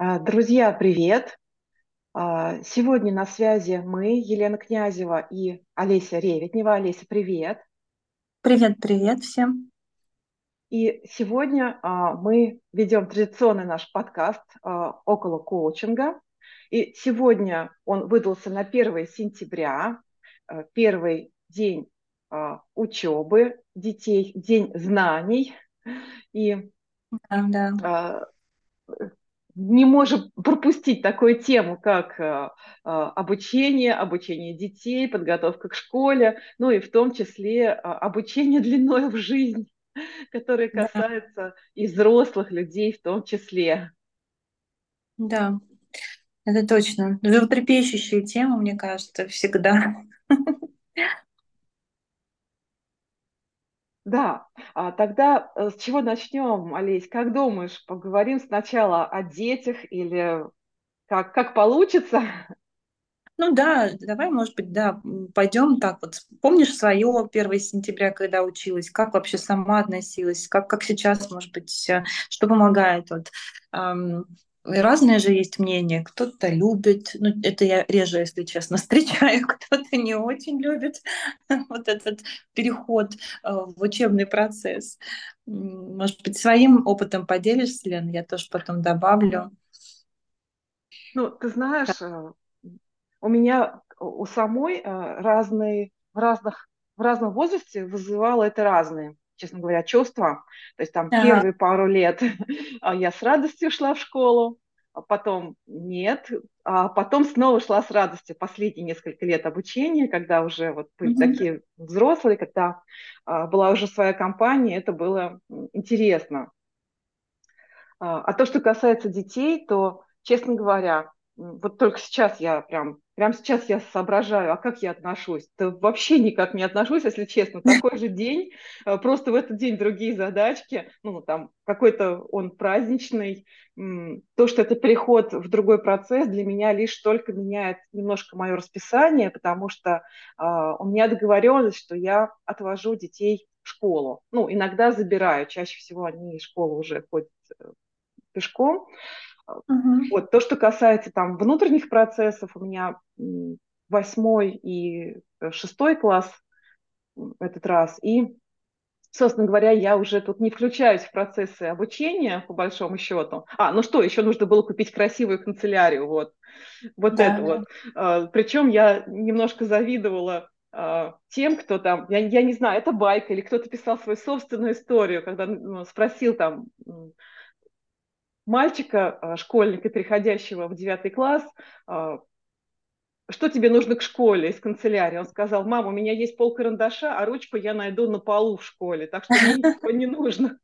А, Друзья, привет! А, Сегодня на связи мы, Елена Князева и Олеся Реветнева. Олеся, привет! Привет, привет всем. И сегодня а, мы ведем традиционный наш подкаст около коучинга. И сегодня он выдался на 1 сентября, первый день учебы детей, день знаний. И Да, да, не можем пропустить такую тему, как э, э, обучение, обучение детей, подготовка к школе, ну и в том числе э, обучение длиной в жизнь, которое да, касается и взрослых людей в том числе. да, это точно. Животрепещущая тема, мне кажется, всегда. Да, а тогда э, с чего начнем, Олесь? Как думаешь, поговорим сначала о детях или как, как получится? Ну да, давай, может быть, да, пойдем так вот. Помнишь свое 1 сентября, когда училась? Как вообще сама относилась? Как, как сейчас, может быть, что помогает? Вот, ам, разные же есть мнения. Кто-то любит, ну, это я реже, если честно, встречаю, кто-то не очень любит вот этот переход э, в учебный процесс. Может быть, своим опытом поделишься, Лен? Я тоже потом добавлю. Ну, ты знаешь, э, У меня у самой э, разные, в разных, в разном возрасте вызывало это разные, честно говоря, чувства. То есть там Ага. первые пару лет а, я с радостью шла в школу, а потом нет, а потом снова шла с радостью последние несколько лет обучения, когда уже вот были Мгм. такие взрослые, когда а, была уже своя компания, это было интересно. А а то, что касается детей, то, честно говоря, вот только сейчас я прям, прям сейчас я соображаю, а как я отношусь? Да вообще никак не отношусь, если честно. Такой же день, э, просто в этот день другие задачки, ну, там, какой-то он праздничный. То, что это переход в другой процесс, для меня лишь только меняет немножко мое расписание, потому что а, у меня договоренность, что я отвожу детей в школу. Ну, иногда забираю, чаще всего они из школы уже ходят э, пешком. Мгм. Вот. То, что касается там внутренних процессов, у меня восьмой и э, шестой класс этот раз. И, собственно говоря, я уже тут не включаюсь в процессы обучения, по большому счету. А, ну что, еще нужно было купить красивую канцелярию, вот, вот Да, это да. вот. А, Причем я немножко завидовала а, тем, кто там, я, я не знаю, это байка, или кто-то писал свою собственную историю, когда ну, спросил там мальчика, а, школьника, переходящего в девятый класс, а, что тебе нужно к школе из канцелярии? Он сказал, мам, у меня есть пол карандаша, а ручку я найду на полу в школе, так что мне ничего не нужно.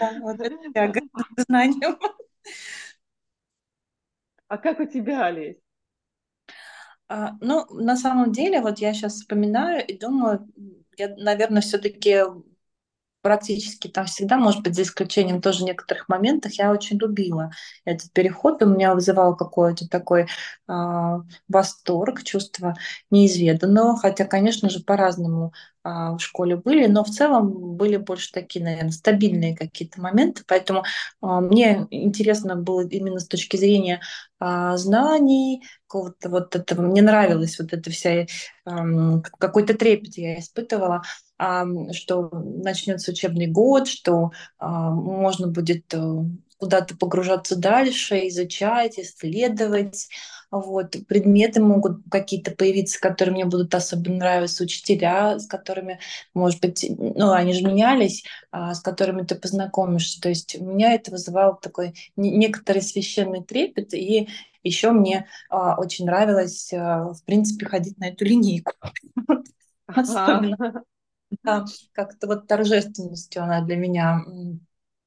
Да, вот это знаниям. А как у тебя, Олесь? А, ну, на самом деле, вот я сейчас вспоминаю и думаю, я, наверное, все-таки практически там всегда, может быть, за исключением тоже некоторых моментов, я очень любила этот переход. У меня вызывал какой-то такой а, восторг, чувство неизведанного, хотя, конечно же, по-разному в школе были, но в целом были больше такие, наверное, стабильные какие-то моменты, поэтому а, мне интересно было именно с точки зрения а, знаний, какого-то вот этого, мне нравилась вот эта вся, ам, какой-то трепет я испытывала что начнется учебный год, что а, можно будет э, куда-то погружаться дальше, изучать, исследовать. Вот. Предметы могут какие-то появиться, которые мне будут особенно нравиться, учителя, с которыми, может быть, ну, они же менялись, а, с которыми ты познакомишься. То есть у меня это вызывало такой не- некоторый священный трепет, и еще мне а, очень нравилось, а, в принципе, ходить на эту линейку. Особенно да, как-то вот торжественностью она для меня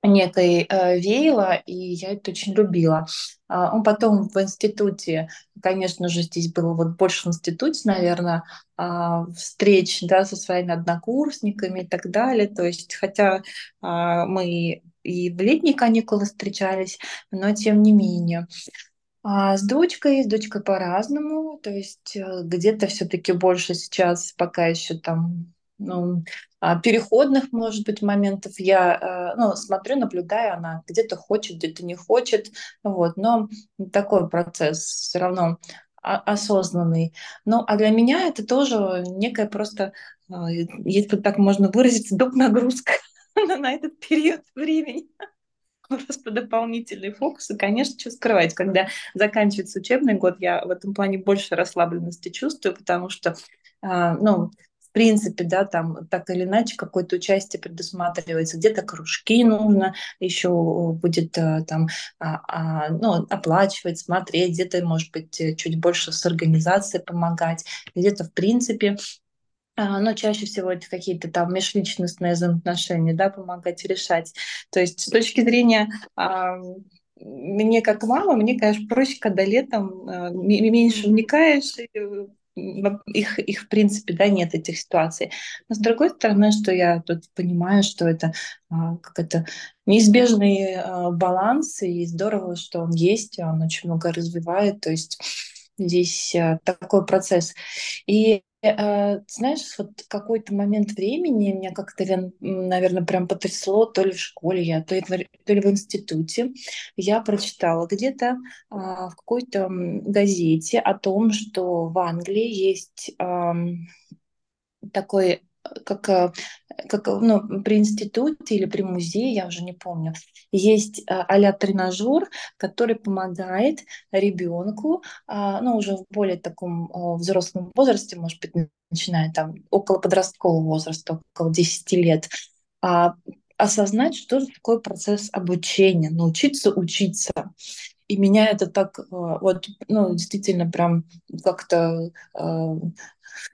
некой э, веяла, и я это очень любила. А, ну, потом в институте, конечно же, здесь было вот больше в институте, наверное, а, встреч, да, со своими однокурсниками и так далее. То есть, хотя а, мы и в летние каникулы встречались, но тем не менее. А с дочкой, с дочкой по-разному, то есть э, где-то все-таки больше сейчас пока еще там ну, переходных, может быть, моментов. Я ну, смотрю, наблюдаю, она где-то хочет, где-то не хочет. Вот. Но такой процесс все равно осознанный. Ну, а для меня это тоже некая просто, если так можно выразиться, доп. нагрузка на этот период времени просто дополнительные фокусы, конечно, что скрывать. Когда заканчивается учебный год, я в этом плане больше расслабленности чувствую, потому что, а, ну, в принципе, да, там так или иначе какое-то участие предусматривается. Где-то кружки нужно еще будет а, там а, а, ну, оплачивать, смотреть, где-то, может быть, чуть больше с организацией помогать, где-то, в принципе, а, но чаще всего это какие-то там межличностные взаимоотношения, да, помогать решать. То есть с точки зрения а, мне как мама, мне, конечно, проще, когда летом а, меньше вникаешь, э, их, их, в принципе, да, нет этих ситуаций. Но с другой стороны, что я тут понимаю, что это а, как это неизбежный а, баланс, и здорово, что он есть, он очень много развивает, то есть здесь а, такой процесс. И Э, знаешь, вот какой-то момент времени меня как-то, наверное, прям потрясло, то ли в школе я, то ли, то ли в институте. Я прочитала где-то а, в какой-то газете о том, что в Англии есть такой как, э, как ну, при институте или при музее, я уже не помню, есть а тренажер, который помогает ребенку, а, ну, уже в более таком взрослом возрасте, может быть, начиная там около подросткового возраста, около 10 лет, а, осознать, что же такое процесс обучения, научиться учиться. И меня это так вот, ну, действительно прям как-то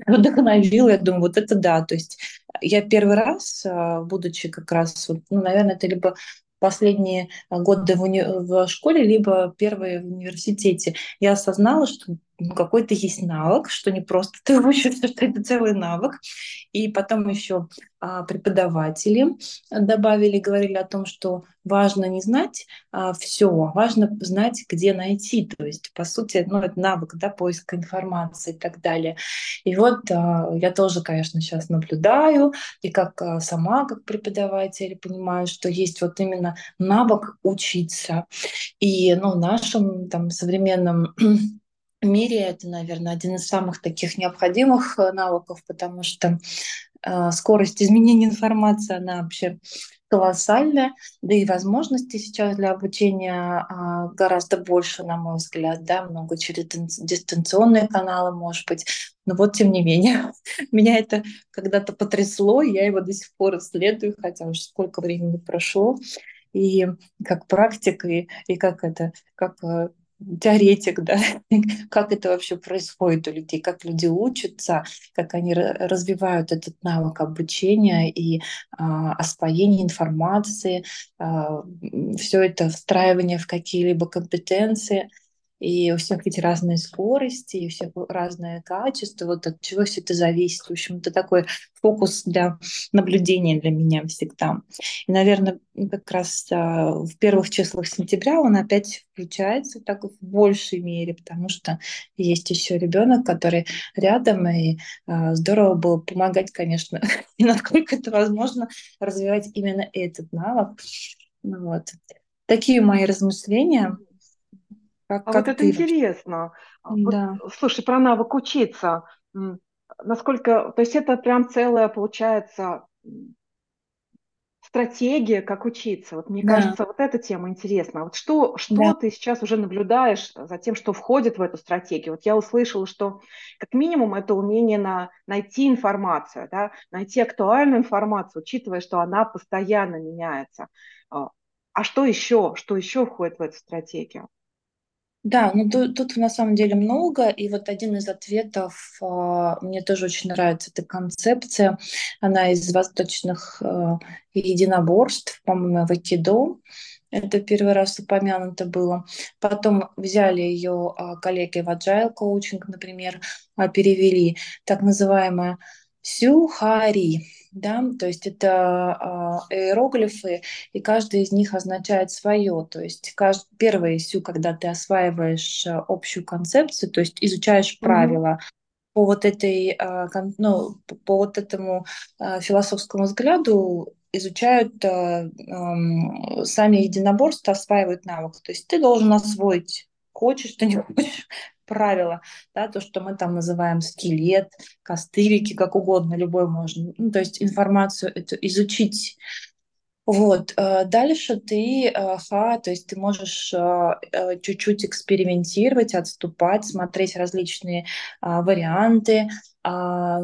вдохновил, я думаю, вот это да. То есть я первый раз, а, будучи как раз, ну, наверное, это либо последние годы в, уни... в школе, либо первые в университете, я осознала, что ну, какой-то есть навык, что не просто ты учишься, что это целый навык. И потом еще а, преподаватели добавили, говорили о том, что важно не знать а, все, важно знать, где найти. То есть, по сути, ну, это навык да, поиска информации и так далее. И вот а, я тоже, конечно, сейчас наблюдаю, и как а, сама, как преподаватель, понимаю, что есть вот именно навык учиться. И ну, в нашем там, современном мире это, наверное, один из самых таких необходимых э, навыков, потому что э, скорость изменения информации, она вообще колоссальная, да и возможностей сейчас для обучения э, гораздо больше, на мой взгляд, да, много через дистанционные каналы, может быть. Но вот тем не менее, меня это когда-то потрясло, я его до сих пор исследую, хотя уже сколько времени прошло. И как практик, и, и как это, как э, теоретик, да, как это вообще происходит у людей, как люди учатся, как они развивают этот навык обучения и а, освоения информации, а, все это встраивание в какие-либо компетенции – и у всех ведь разные скорости, и у всех разное качество, вот от чего все это зависит. В общем, это такой фокус для наблюдения для меня всегда. И, наверное, как раз а, в первых числах сентября он опять включается так в большей мере, потому что есть еще ребенок, который рядом, и а, здорово было помогать, конечно, и насколько это возможно развивать именно этот навык. Ну, вот. Такие мои размышления. Как, а как вот это ты? интересно. А да. Вот, слушай, про навык учиться. Насколько, то есть это прям целая, получается, стратегия, как учиться. Вот мне да. кажется, вот эта тема интересна. Вот что, что да. ты сейчас уже наблюдаешь за тем, что входит в эту стратегию? Вот я услышала, что как минимум это умение на, найти информацию, да, найти актуальную информацию, учитывая, что она постоянно меняется. А, а что еще? Что еще входит в эту стратегию? Да, ну тут, тут на самом деле много, и вот один из ответов, э, мне тоже очень нравится эта концепция, она из восточных э, единоборств, по-моему, в Акидо, это первый раз упомянуто было. Потом взяли ее э, коллеги в Agile Coaching, например, э, перевели так называемое сюхари да, то есть это э, иероглифы, и каждый из них означает свое, то есть кажд... первое сю, когда ты осваиваешь э, общую концепцию, то есть изучаешь правила, по вот этой, ну, по вот этому философскому взгляду изучают сами единоборства, осваивают навык. То есть ты должен освоить, хочешь ты не хочешь, правила, да, то, что мы там называем скелет, костылики, как угодно, любой можно. Ну, то есть информацию эту изучить. Вот, э, дальше ты, э, ха, то есть ты можешь э, чуть-чуть экспериментировать, отступать, смотреть различные варианты, а,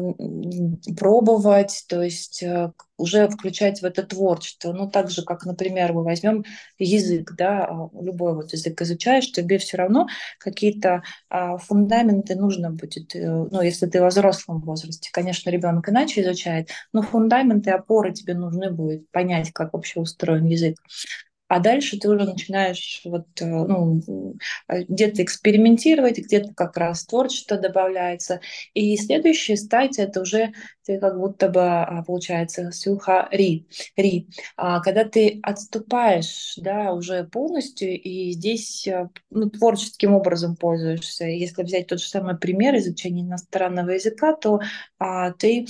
пробовать, то есть э, уже включать в это творчество. Ну, так же, как, например, мы возьмем язык, да, а, любой вот язык изучаешь, тебе все равно какие-то а, фундаменты нужно будет, э, ну, если ты в взрослом возрасте, конечно, ребенок иначе изучает, но фундаменты, опоры тебе нужны будет понять, как вообще устроен язык а дальше ты уже начинаешь вот, э, ну, э, где-то экспериментировать, где-то как раз творчество добавляется. И следующая стадия — это уже ты как будто бы, а, получается, сюха ри, ри. А когда ты отступаешь, да, уже полностью, и здесь э, ну, творческим образом пользуешься. Если взять тот же самый пример изучения иностранного языка, то а, ты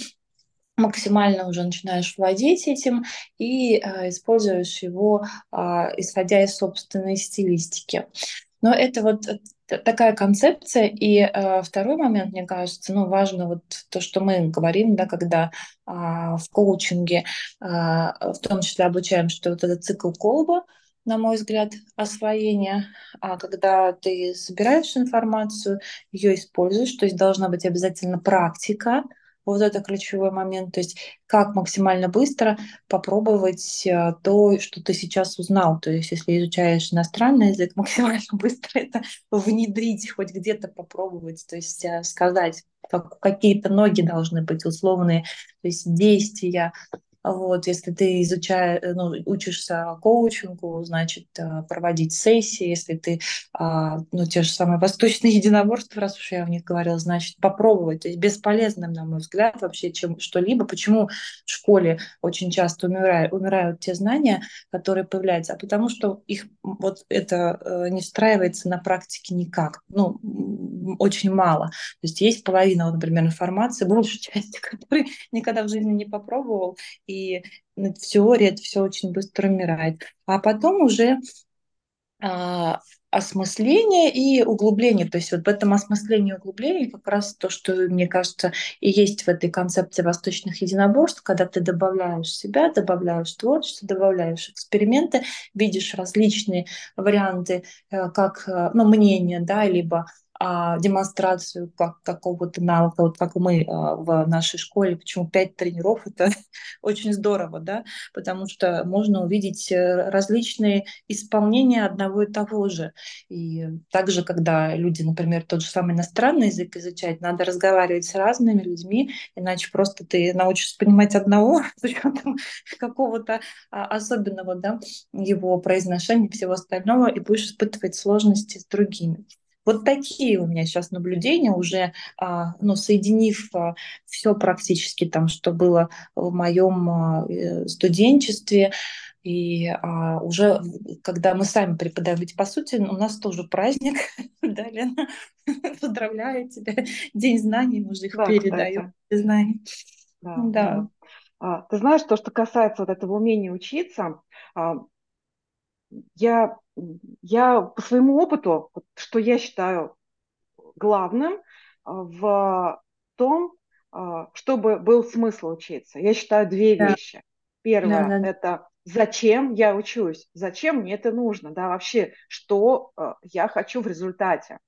максимально уже начинаешь владеть этим и э, используешь его, э, исходя из собственной стилистики. Но это вот такая концепция. И э, второй момент, мне кажется, ну, важно вот то, что мы говорим, да, когда э, в коучинге, э, в том числе обучаем, что вот этот цикл колба, на мой взгляд, освоения, а когда ты собираешь информацию, ее используешь, то есть должна быть обязательно практика, вот это ключевой момент. То есть как максимально быстро попробовать э, то, что ты сейчас узнал. То есть если изучаешь иностранный язык, максимально быстро это внедрить, хоть где-то попробовать, то есть э, сказать, как, какие-то ноги должны быть условные, то есть действия, вот, если ты изучаешь, э, ну, учишься коучингу, значит, э, проводить сессии, если ты, а, ну, те же самые восточные единоборства, раз уж я в них говорила, значит, попробовать. То есть бесполезным, на мой взгляд, вообще чем что-либо. Почему в школе очень часто умирают, умирают те знания, которые появляются? А потому что их вот это э, не встраивается на практике никак. Ну, очень мало. То есть есть половина, вот, например, информации, большая часть, которой никогда в жизни не попробовал, и в теории это все очень быстро умирает. А потом уже а, осмысление и углубление. То есть вот в этом осмыслении и углублении как раз то, что, мне кажется, и есть в этой концепции восточных единоборств, когда ты добавляешь себя, добавляешь творчество, добавляешь эксперименты, видишь различные варианты, э, как э, ну, мнения, да, либо а, демонстрацию как, какого-то навыка, вот как мы а, в нашей школе, почему пять тренеров, это очень здорово, да, потому что можно увидеть э, различные исполнения одного и того же. И также, когда люди, например, тот же самый иностранный язык изучать, надо разговаривать с разными людьми, иначе просто ты научишься понимать одного с учетом какого-то а, особенного, да, его произношения, всего остального, и будешь испытывать сложности с другими. Вот такие у меня сейчас наблюдения, уже а, ну, соединив а, все практически там, что было в моем а, э, студенчестве, и а, уже когда мы сами преподаем, ведь по сути у нас тоже праздник, да, Лена? Поздравляю тебя, День знаний, мы же их да, передаем, знаний. Да, да. да. Ты знаешь, то, что касается вот этого умения учиться, я, я по своему опыту, что я считаю главным а, в том, а, чтобы был смысл учиться. Я считаю две да. вещи. Первое да, да. это зачем я учусь, зачем мне это нужно, да, вообще, что а, я хочу в результате.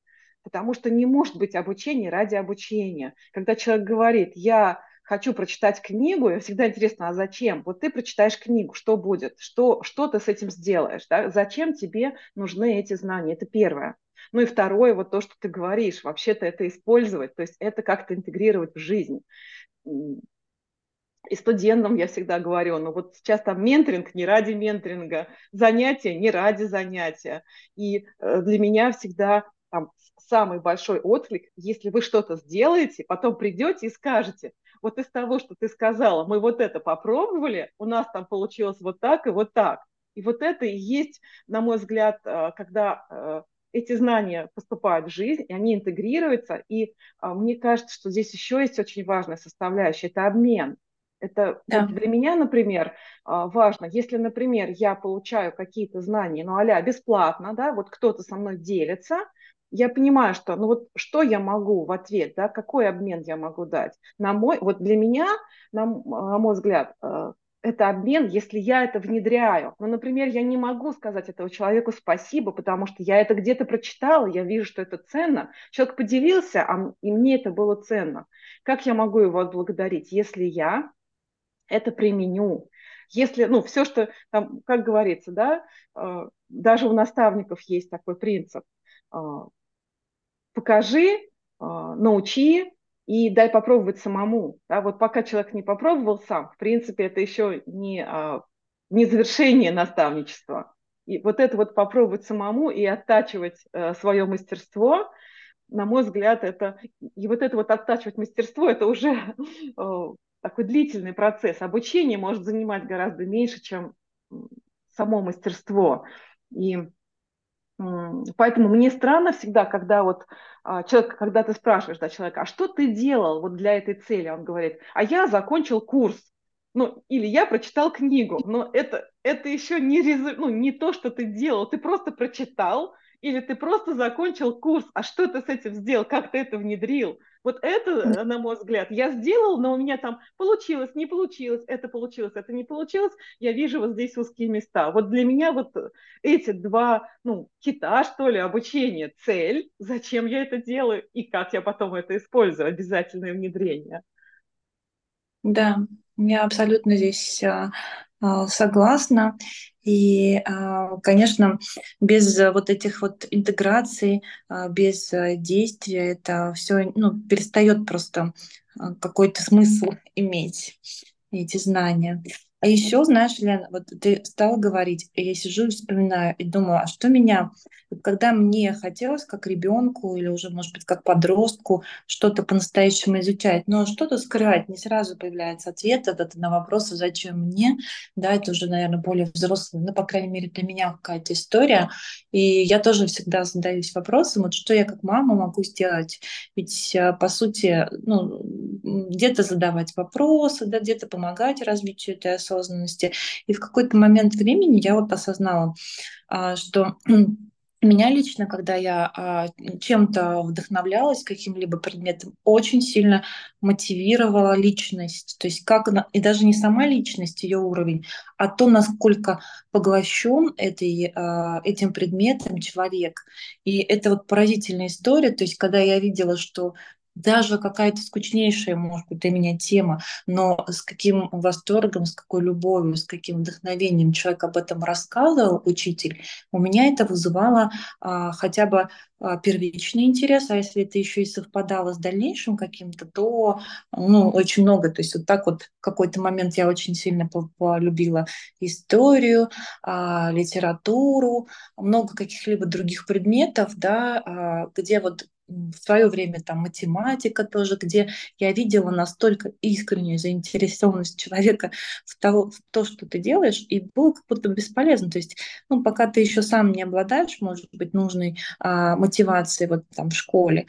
Потому что не может быть обучение ради обучения. Когда человек говорит, я хочу прочитать книгу, и всегда интересно, а зачем? Вот ты прочитаешь книгу, что будет? Что, что ты с этим сделаешь? Да? Зачем тебе нужны эти знания? Это первое. Ну и второе, вот то, что ты говоришь, вообще-то это использовать, то есть это как-то интегрировать в жизнь. И студентам я всегда говорю, ну вот сейчас там менторинг не ради менторинга, занятия не ради занятия. И э, для меня всегда там самый большой отклик, если вы что-то сделаете, потом придете и скажете, вот из того, что ты сказала, мы вот это попробовали, у нас там получилось вот так и вот так. И вот это и есть, на мой взгляд, э, когда э, эти знания поступают в жизнь, и они интегрируются. И а, мне кажется, что здесь еще есть очень важная составляющая – это обмен. Это да. вот для меня, например, а, важно, если, например, я получаю какие-то знания, ну, а бесплатно, да, вот кто-то со мной делится, я понимаю, что, ну вот что я могу в ответ, да, какой обмен я могу дать. На мой, вот для меня, на, на мой взгляд, э, это обмен, если я это внедряю. Ну, например, я не могу сказать этому человеку спасибо, потому что я это где-то прочитала, я вижу, что это ценно. Человек поделился, а, и мне это было ценно. Как я могу его отблагодарить, если я это применю? Если, ну, все, что там, как говорится, да, э, даже у наставников есть такой принцип. Э, покажи, научи, и дай попробовать самому. Да, вот пока человек не попробовал сам, в принципе, это еще не, а, не завершение наставничества. И вот это вот попробовать самому и оттачивать э, свое мастерство, на мой взгляд, это и вот это вот оттачивать мастерство, это уже такой длительный процесс. Обучение может занимать гораздо меньше, чем само мастерство. И Поэтому мне странно всегда, когда вот а, человек, когда ты спрашиваешь да, человека, а что ты делал вот для этой цели, он говорит, а я закончил курс, ну, или я прочитал книгу, но это, это еще не, резу... ну, не то, что ты делал, ты просто прочитал, или ты просто закончил курс, а что ты с этим сделал, как ты это внедрил? Вот это, на мой взгляд, я сделал, но у меня там получилось, не получилось, это получилось, это не получилось, я вижу вот здесь узкие места. Вот для меня вот эти два, ну, кита, что ли, обучение, цель, зачем я это делаю и как я потом это использую, обязательное внедрение. Да, я абсолютно здесь а, согласна. И, а, конечно, без вот этих вот интеграций, а, без действия это все ну, перестает просто какой-то смысл иметь эти знания. А еще, знаешь, Лена, вот ты стала говорить, я сижу и вспоминаю, и думаю, а что меня, когда мне хотелось как ребенку или уже, может быть, как подростку что-то по-настоящему изучать, но что-то скрывать, не сразу появляется ответ этот на вопрос, зачем мне, да, это уже, наверное, более взрослый, ну, по крайней мере, для меня какая-то история, и я тоже всегда задаюсь вопросом, вот что я как мама могу сделать, ведь, э, по сути, ну, где-то задавать вопросы, да, где-то помогать развитию этой осознанности. И в какой-то момент времени я вот осознала, а, что меня лично, когда я а, чем-то вдохновлялась, каким-либо предметом, очень сильно мотивировала личность. То есть как она, и даже не сама личность, ее уровень, а то, насколько поглощен этой, а, этим предметом человек. И это вот поразительная история. То есть когда я видела, что даже какая-то скучнейшая, может быть, для меня тема, но с каким восторгом, с какой любовью, с каким вдохновением человек об этом рассказывал, учитель, у меня это вызывало а, хотя бы а, первичный интерес, а если это еще и совпадало с дальнейшим каким-то, то ну, очень много. То есть вот так вот в какой-то момент я очень сильно полюбила историю, а, литературу, много каких-либо других предметов, да, а, где вот в свое время там математика тоже, где я видела настолько искреннюю заинтересованность человека в, того, в то, что ты делаешь, и было как будто бесполезно. То есть, ну, пока ты еще сам не обладаешь, может быть, нужной а, мотивацией вот там в школе,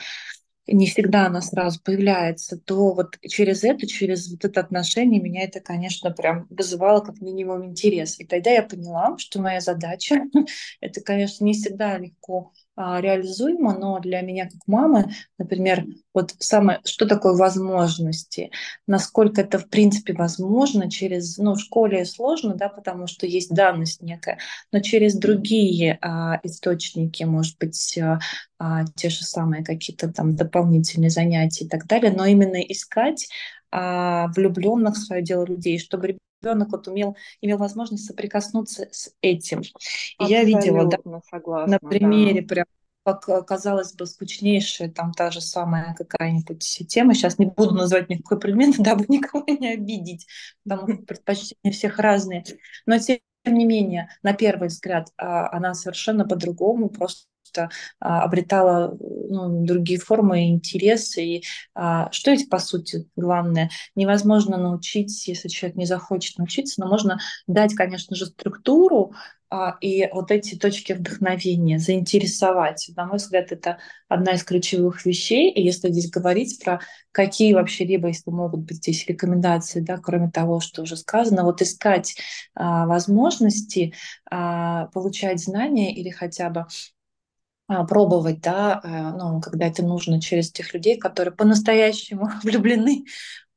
не всегда она сразу появляется, то вот через это, через вот это отношение меня это, конечно, прям вызывало как минимум интерес. И тогда я поняла, что моя задача, это, конечно, не всегда легко реализуемо, но для меня как мамы, например, вот самое, что такое возможности, насколько это в принципе возможно через, ну, в школе сложно, да, потому что есть данность некая, но через другие а, источники, может быть, а, а, те же самые какие-то там дополнительные занятия и так далее, но именно искать а, влюбленных в свое дело людей, чтобы ребенок вот умел, имел возможность соприкоснуться с этим. И я видела, да, согласна, на примере да. прям как казалось бы, скучнейшая, там та же самая какая-нибудь тема. Сейчас не буду называть никакой предмет, дабы никого не обидеть, потому что предпочтения всех разные. Но тем не менее, на первый взгляд, а, она совершенно по-другому, просто а, обретала ну, другие формы интересы. И а, что ведь, по сути, главное? Невозможно научить, если человек не захочет научиться, но можно дать, конечно же, структуру а, и вот эти точки вдохновения, заинтересовать. На мой взгляд, это одна из ключевых вещей. И если здесь говорить про какие вообще, либо если могут быть здесь рекомендации, да, кроме того, что уже сказано, вот искать а, возможности а, получать знания или хотя бы пробовать, да, э, ну, когда это нужно через тех людей, которые по-настоящему влюблены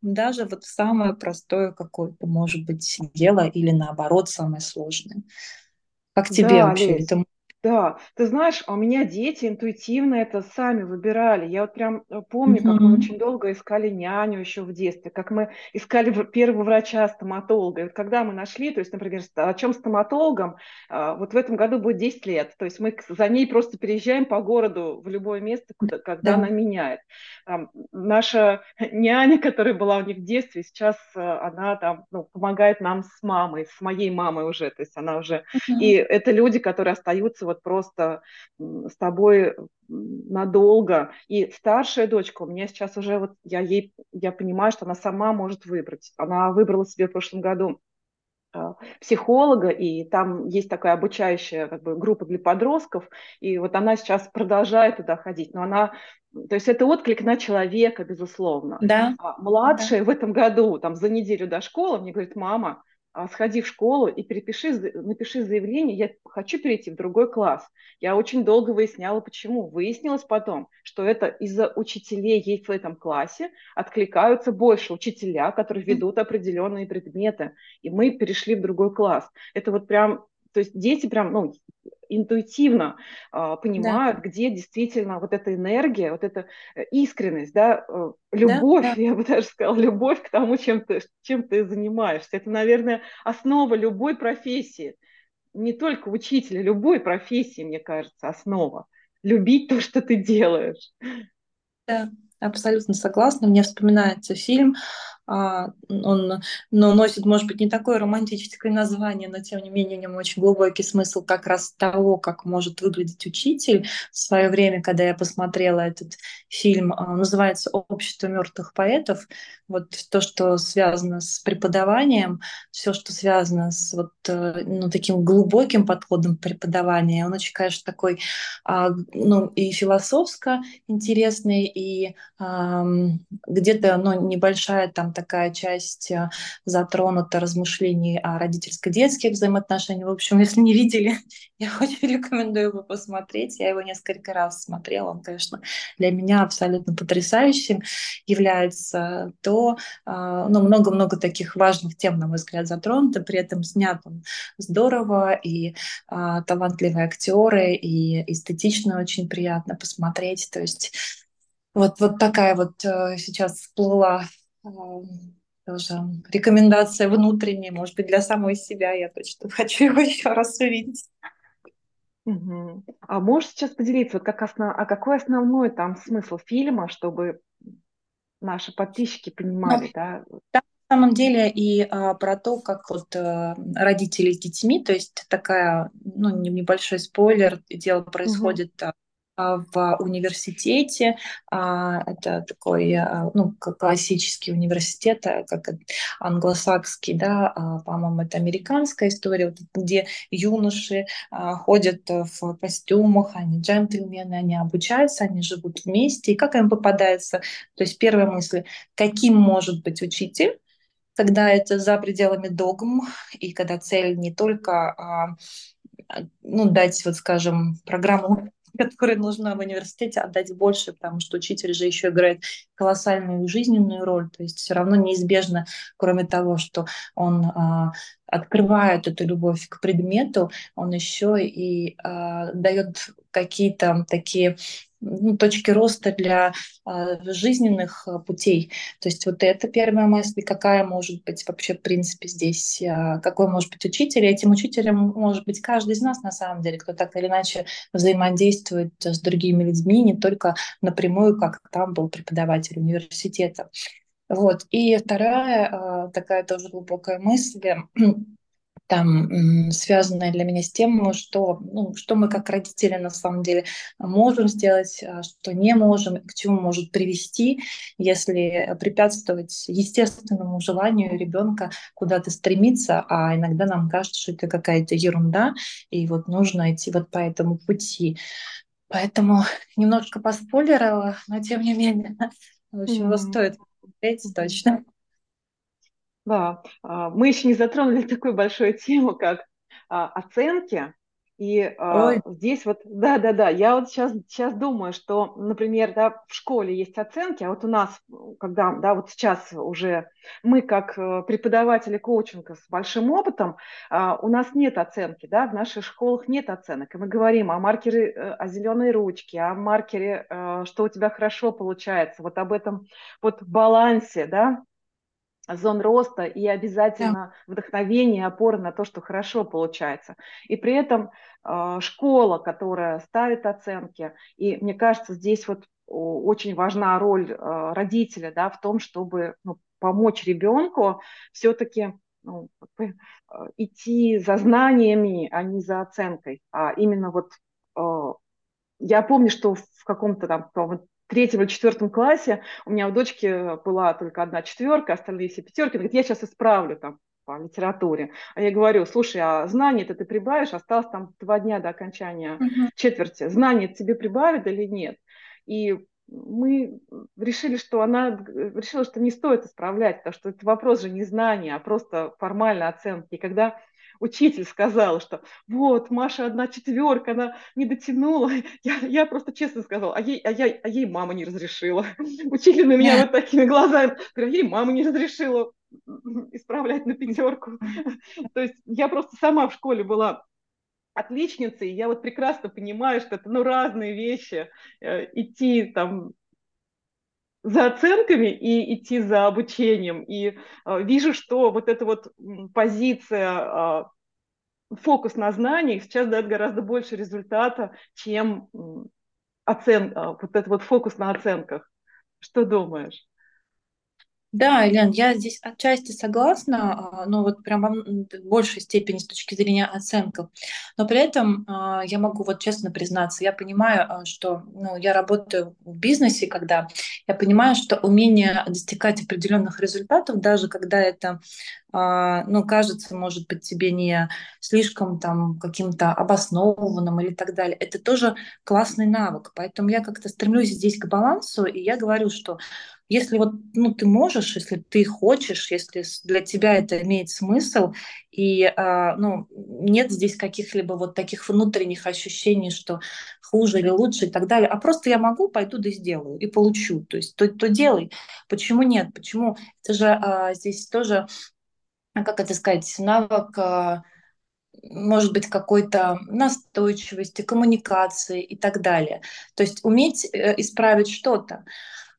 даже вот в самое простое какое-то, может быть, дело или наоборот самое сложное. Как тебе Да, вообще Лесь, это? Да. Ты знаешь, а у меня дети интуитивно это сами выбирали. Я вот прям э, помню, как мы очень долго искали няню еще в детстве, как мы искали в- первого врача-стоматолога. И вот когда мы нашли, то есть, например, о чем стоматологом, а, вот в этом году будет 10 лет. То есть мы к- за ней просто переезжаем по городу в любое место, куда, когда Да, она меняет. Там, наша няня, которая была у них в детстве, сейчас э, она там ну, помогает нам с мамой, с моей мамой уже. То есть она уже и Мгм. это люди, которые остаются вот просто с тобой надолго. И старшая дочка у меня сейчас уже вот я ей я понимаю, что она сама может выбрать. Она выбрала себе в прошлом году а, психолога, и там есть такая обучающая как бы, группа для подростков, и вот она сейчас продолжает туда ходить, но она, то есть это отклик на человека, безусловно. да, А да. младшая в этом году, там за неделю до школы, мне говорит, мама, сходи в школу и перепиши, напиши заявление, я хочу перейти в другой класс. Я очень долго выясняла, почему. Выяснилось потом, что это из-за учителей есть в этом классе, откликаются больше учителя, которые ведут определенные предметы и мы перешли в другой класс. Это вот прям, то есть дети прям, ну, интуитивно Да, понимают, где действительно вот эта энергия, вот эта э, искренность, да, э, да, любовь, да, я бы даже сказала, любовь к тому, чем ты, чем ты занимаешься. Это, наверное, основа любой профессии. Не только учителя, любой профессии, мне кажется, основа. Любить то, что ты делаешь. да. Абсолютно согласна. Мне вспоминается фильм А, Он но носит, может быть, не такое романтическое название, но тем не менее в нем очень глубокий смысл как раз того, как может выглядеть учитель. В свое время, когда я посмотрела этот фильм, а, называется «Общество мертвых поэтов», вот то, что связано с преподаванием, все, что связано с вот э, ну, таким глубоким подходом преподавания, он очень, конечно, такой а, ну, и философско интересный, и где-то ну, небольшая там такая часть э, затронута размышлений о родительско-детских взаимоотношениях. В общем, если не видели, я очень рекомендую его посмотреть. Я его несколько раз смотрела. Он, конечно, для меня абсолютно потрясающим является. То а, ну, много-много таких важных тем, на мой взгляд, затронуто. При этом снят он здорово, и а, талантливые актеры, и эстетично очень приятно посмотреть. То есть вот, вот такая вот э, сейчас всплыла э, тоже рекомендация внутренняя, может быть, для самой себя. Я точно хочу его еще раз увидеть. Мгм. А можешь сейчас поделиться, вот как основ... а какой основной там смысл фильма, чтобы наши подписчики Ну, понимали, да? там на самом деле и а, про то, как вот а, родители с детьми, то есть такая, ну, не- небольшой спойлер, дело происходит а, в университете, а, это такой, а, ну, классический университет, а, как англосакский, да, а, по-моему, это американская история, где юноши а, ходят в костюмах, они джентльмены, они обучаются, они живут вместе, и как им попадается, то есть первая мысль, каким может быть учитель, когда это за пределами догм, и когда цель не только а, а, ну, дать, вот скажем, программу, которая нужна в университете, отдать больше, потому что учитель же еще играет колоссальную жизненную роль. То есть все равно неизбежно, кроме того, что он а, открывает эту любовь к предмету, он еще и а, дает какие-то такие ну, точки роста для а, жизненных а, путей. То есть вот это первая мысль, какая может быть вообще в принципе здесь, а, какой может быть учитель. И этим учителем может быть каждый из нас на самом деле, кто так или иначе взаимодействует с другими людьми, не только напрямую, как там был преподаватель университета. Вот. И вторая а, такая тоже глубокая мысль, там связанное для меня с тем, что, ну, что мы как родители на самом деле можем сделать, а что не можем, к чему может привести, если препятствовать естественному желанию ребенка куда-то стремиться, а иногда нам кажется, что это какая-то ерунда, и вот нужно идти вот по этому пути. Поэтому немножко поспойлерила, но тем не менее, в общем, его стоит смотреть точно. Да, а, мы еще не затронули такую большую тему, как а, оценки. И а, здесь вот, да, да, да, я вот сейчас, сейчас думаю, что, например, да, в школе есть оценки, а вот у нас, когда, да, вот сейчас уже мы как э, преподаватели коучинга с большим опытом, у нас нет оценки, да, в наших школах нет оценок, и мы говорим о маркере, э, о зеленой ручке, о маркере, э, что у тебя хорошо получается, вот об этом вот балансе, да, зон роста и обязательно да. вдохновение, опора на то, что хорошо получается. И при этом э, школа, которая ставит оценки, и мне кажется, здесь вот очень важна роль э, родителя да, в том, чтобы ну, помочь ребенку все-таки ну, э, идти за знаниями, а не за оценкой. А именно вот я помню, что в каком-то там третьем или четвертом классе у меня у дочки была только одна четверка, остальные все пятерки. Она говорит, я сейчас исправлю там по литературе. А я говорю, слушай, а знания-то ты прибавишь? Осталось там два дня до окончания uh-huh. четверти. Знания тебе прибавят или нет? И мы решили, что она решила, что не стоит исправлять, потому что это вопрос же не знания, а просто формальной оценки. И когда учитель сказал, что вот, Маша одна четверка, она не дотянула. Я, я просто честно сказала, а ей, а, я, а ей мама не разрешила. Учитель на меня вот такими глазами, говорю, ей мама не разрешила исправлять на пятерку. То есть я просто сама в школе была отличницей, и я вот прекрасно понимаю, что это ну, разные вещи. Э, идти там за оценками и идти за обучением. И э, вижу, что вот эта вот позиция, э, фокус на знаниях сейчас дает гораздо больше результата, чем оцен, э, вот этот вот фокус на оценках. Что думаешь? Да, Елена, я здесь отчасти согласна, а, но вот прям в большей степени с точки зрения оценок. Но при этом а, я могу вот честно признаться, я понимаю, а, что ну, я работаю в бизнесе, когда я понимаю, что умение достигать определенных результатов, даже когда это ну, кажется, может быть, тебе не слишком там каким-то обоснованным или так далее. Это тоже классный навык. Поэтому я как-то стремлюсь здесь к балансу, и я говорю, что если вот ну, ты можешь, если ты хочешь, если для тебя это имеет смысл, и а, ну, нет здесь каких-либо вот таких внутренних ощущений, что хуже или лучше и так далее, а просто я могу, пойду да сделаю и получу. То есть то, то делай. Почему нет? Почему? Это же а, здесь тоже, как это сказать, навык... А, может быть, какой-то настойчивости, коммуникации и так далее. То есть уметь э, исправить что-то.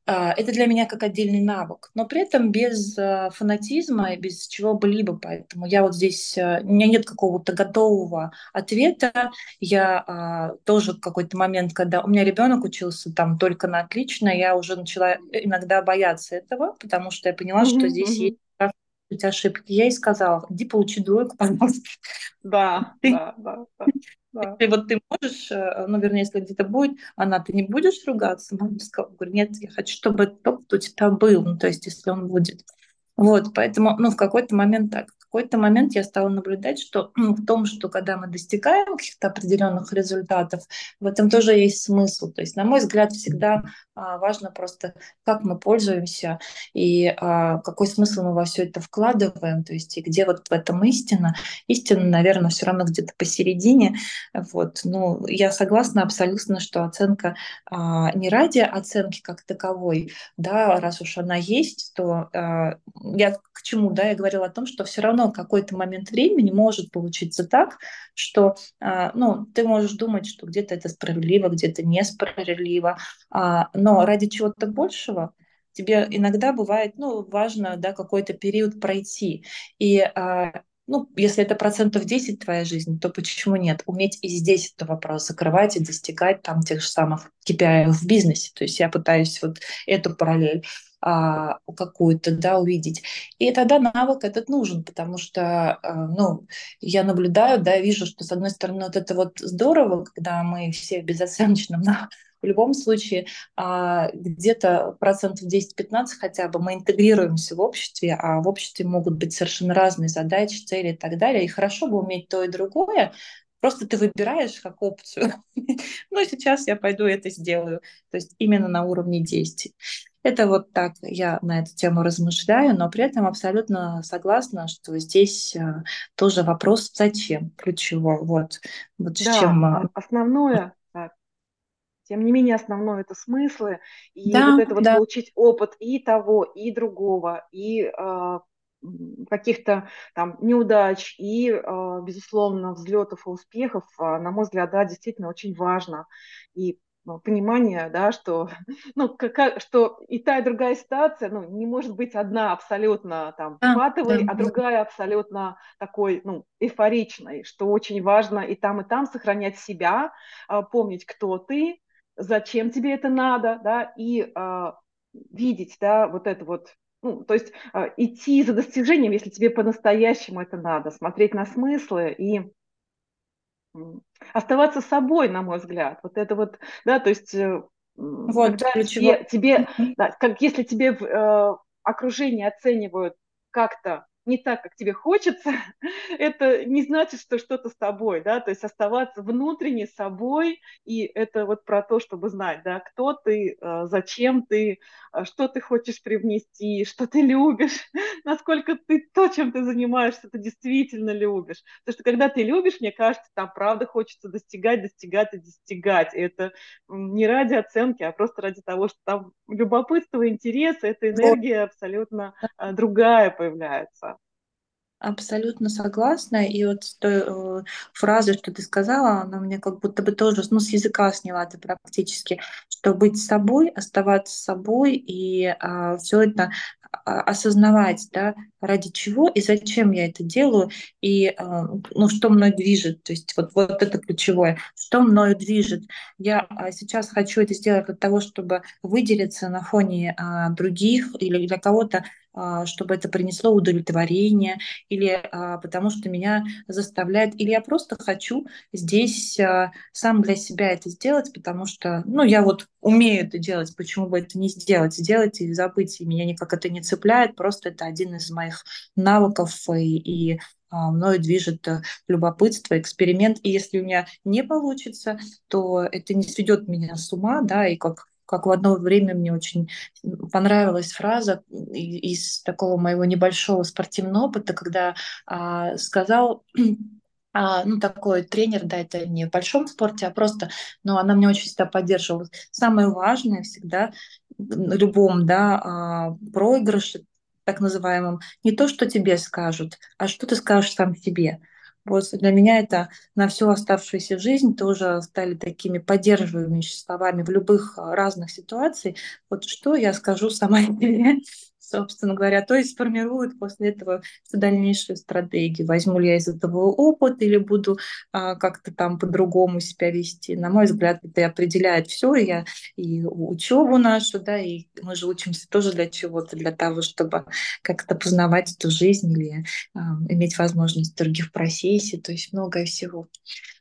А, это для меня как отдельный навык, но при этом без а, фанатизма и без чего бы либо. Поэтому я вот здесь, а, у меня нет какого-то готового ответа. Я тоже в какой-то момент, когда у меня ребенок учился там только на отлично, я уже начала иногда бояться этого, потому что я поняла, mm-hmm, что здесь есть ошибки. Я ей сказала, иди получи двойку, пожалуйста. Да, да, да, да. Если вот ты можешь, э, ну, вернее, если где-то будет, она, ты не будешь ругаться? Мама сказала, говорю, нет, я хочу, чтобы этот у тебя был, ну, то есть, если он будет. Вот, поэтому, ну, в какой-то момент так какой-то момент я стала наблюдать, что в том, что когда мы достигаем каких-то определенных результатов, в этом тоже есть смысл. То есть, на мой взгляд, всегда а, важно просто, как мы пользуемся и а, какой смысл мы во все это вкладываем, то есть и где вот в этом истина. Истина, наверное, все равно где-то посередине. Вот. Ну, я согласна абсолютно, что оценка а, не ради оценки как таковой, да, раз уж она есть, то я к чему, да, я говорила о том, что все равно равно какой-то момент времени может получиться так, что а, ну, ты можешь думать, что где-то это справедливо, где-то несправедливо, а, но ради чего-то большего тебе иногда бывает ну, важно да, какой-то период пройти. И а, ну, если это процентов 10 твоя жизнь, то почему нет? Уметь и здесь этот вопрос закрывать и достигать там тех же самых KPI в бизнесе. То есть я пытаюсь вот эту параллель а, какую-то, да, увидеть. И тогда навык этот нужен, потому что, а, ну, я наблюдаю, да, вижу, что, с одной стороны, вот это вот здорово, когда мы все в безоценочном в любом случае а, где-то процентов 10-15 хотя бы мы интегрируемся в обществе, а в обществе могут быть совершенно разные задачи, цели и так далее. И хорошо бы уметь то и другое, Просто ты выбираешь как опцию. ну, сейчас я пойду это сделаю. То есть именно на уровне действий. Это вот так я на эту тему размышляю, но при этом абсолютно согласна, что здесь э, тоже вопрос «зачем?» ключевой. Вот, вот да, с чем... А, основное, тем не менее, основное это смыслы, и да, вот это вот да. получить опыт и того, и другого, и каких-то там неудач, и, безусловно, взлетов и успехов, на мой взгляд, да, действительно очень важно. И понимание, да, что, ну, как, что и та, и другая ситуация, ну, не может быть одна абсолютно там патовой, да, а другая абсолютно такой, ну, эйфоричной, что очень важно и там, и там сохранять себя, помнить, кто ты, зачем тебе это надо, да, и э, видеть, да, вот это вот, ну, то есть э, идти за достижением, если тебе по-настоящему это надо, смотреть на смыслы и оставаться собой, на мой взгляд. Вот это вот, да, то есть э, вот, когда тебе, тебе да, как если тебе э, окружение оценивают как-то не так, как тебе хочется, это не значит, что что-то с тобой, да, то есть оставаться внутренне собой, и это вот про то, чтобы знать, да, кто ты, э, зачем ты, э, что ты хочешь привнести, что ты любишь, насколько ты то, чем ты занимаешься, ты действительно любишь. Потому что когда ты любишь, мне кажется, там правда хочется достигать, достигать и достигать. И это не ради оценки, а просто ради того, что там любопытство, интерес, эта энергия абсолютно э, другая появляется. Абсолютно согласна. И вот с той э, фразой, что ты сказала, она мне как будто бы тоже ну, с языка сняла это практически, что быть собой, оставаться собой и э, а, все это осознавать, да, ради чего и зачем я это делаю, и э, ну, что мной движет. То есть вот, вот это ключевое. Что мною движет? Я сейчас хочу это сделать для того, чтобы выделиться на фоне других или для кого-то а, чтобы это принесло удовлетворение, или а, потому что меня заставляет, или я просто хочу здесь а, сам для себя это сделать, потому что, ну, я вот умею это делать, почему бы это не сделать, сделать и забыть, и меня никак это не цепляет, просто это один из моих навыков, и, и мною движет э, любопытство, эксперимент. И если у меня не получится, то это не сведет меня с ума, да, и как как в одно время мне очень понравилась фраза из такого моего небольшого спортивного опыта, когда а, сказал а, ну, такой тренер, да, это не в большом спорте, а просто, но она меня очень всегда поддерживала. Самое важное всегда любом, да, а, проигрыше, так называемом, не то, что тебе скажут, а что ты скажешь сам себе. Вот для меня это на всю оставшуюся жизнь тоже стали такими поддерживающими словами в любых а, разных ситуациях. Вот что я скажу сама себе, собственно говоря, то есть сформирует после этого дальнейшую стратегию. Возьму ли я из этого опыт или буду а, как-то там по-другому себя вести. На мой взгляд, это определяет все. И я и учебу нашу, да, и мы же учимся тоже для чего-то, для того, чтобы как-то познавать эту жизнь или а, иметь возможность других профессий, то есть многое всего.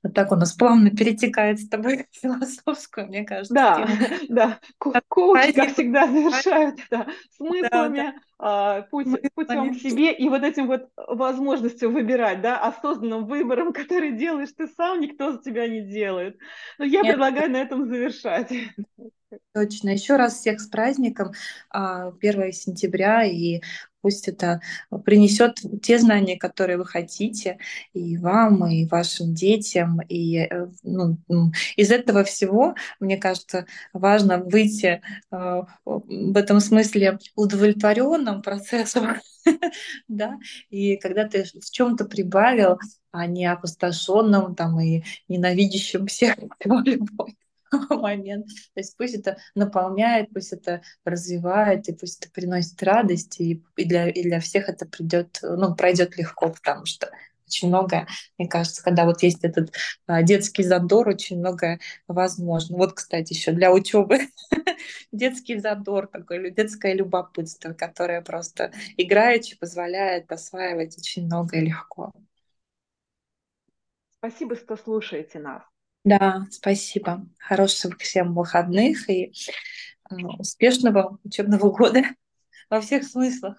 Вот так у нас плавно перетекает с тобой философскую, мне кажется. Да, тему. да. Коучи, как всегда, завершают да, смыслами, да, да. путь, путем к себе и вот этим вот возможностью выбирать, да, осознанным выбором, который делаешь ты сам, никто за тебя не делает. Но я Нет. предлагаю на этом завершать. Точно. Еще раз всех с праздником 1 а, сентября и Пусть это принесет те знания, которые вы хотите, и вам, и вашим детям. И э, ну, из этого всего, мне кажется, важно выйти э, в этом смысле удовлетворенным процессом, да, и когда ты в чем-то прибавил, а не опустошенным там и ненавидящим всех любовь. момент. То есть пусть это наполняет, пусть это развивает, и пусть это приносит радость, и, для, и для всех это придет, ну, пройдет легко, потому что очень многое, мне кажется, когда вот есть этот а, детский задор, очень многое возможно. Вот, кстати, еще для учебы детский задор, такое детское любопытство, которое просто играючи позволяет осваивать очень многое легко. Спасибо, что слушаете нас. Да, спасибо. Хороших всем выходных и э, успешного учебного года во всех смыслах.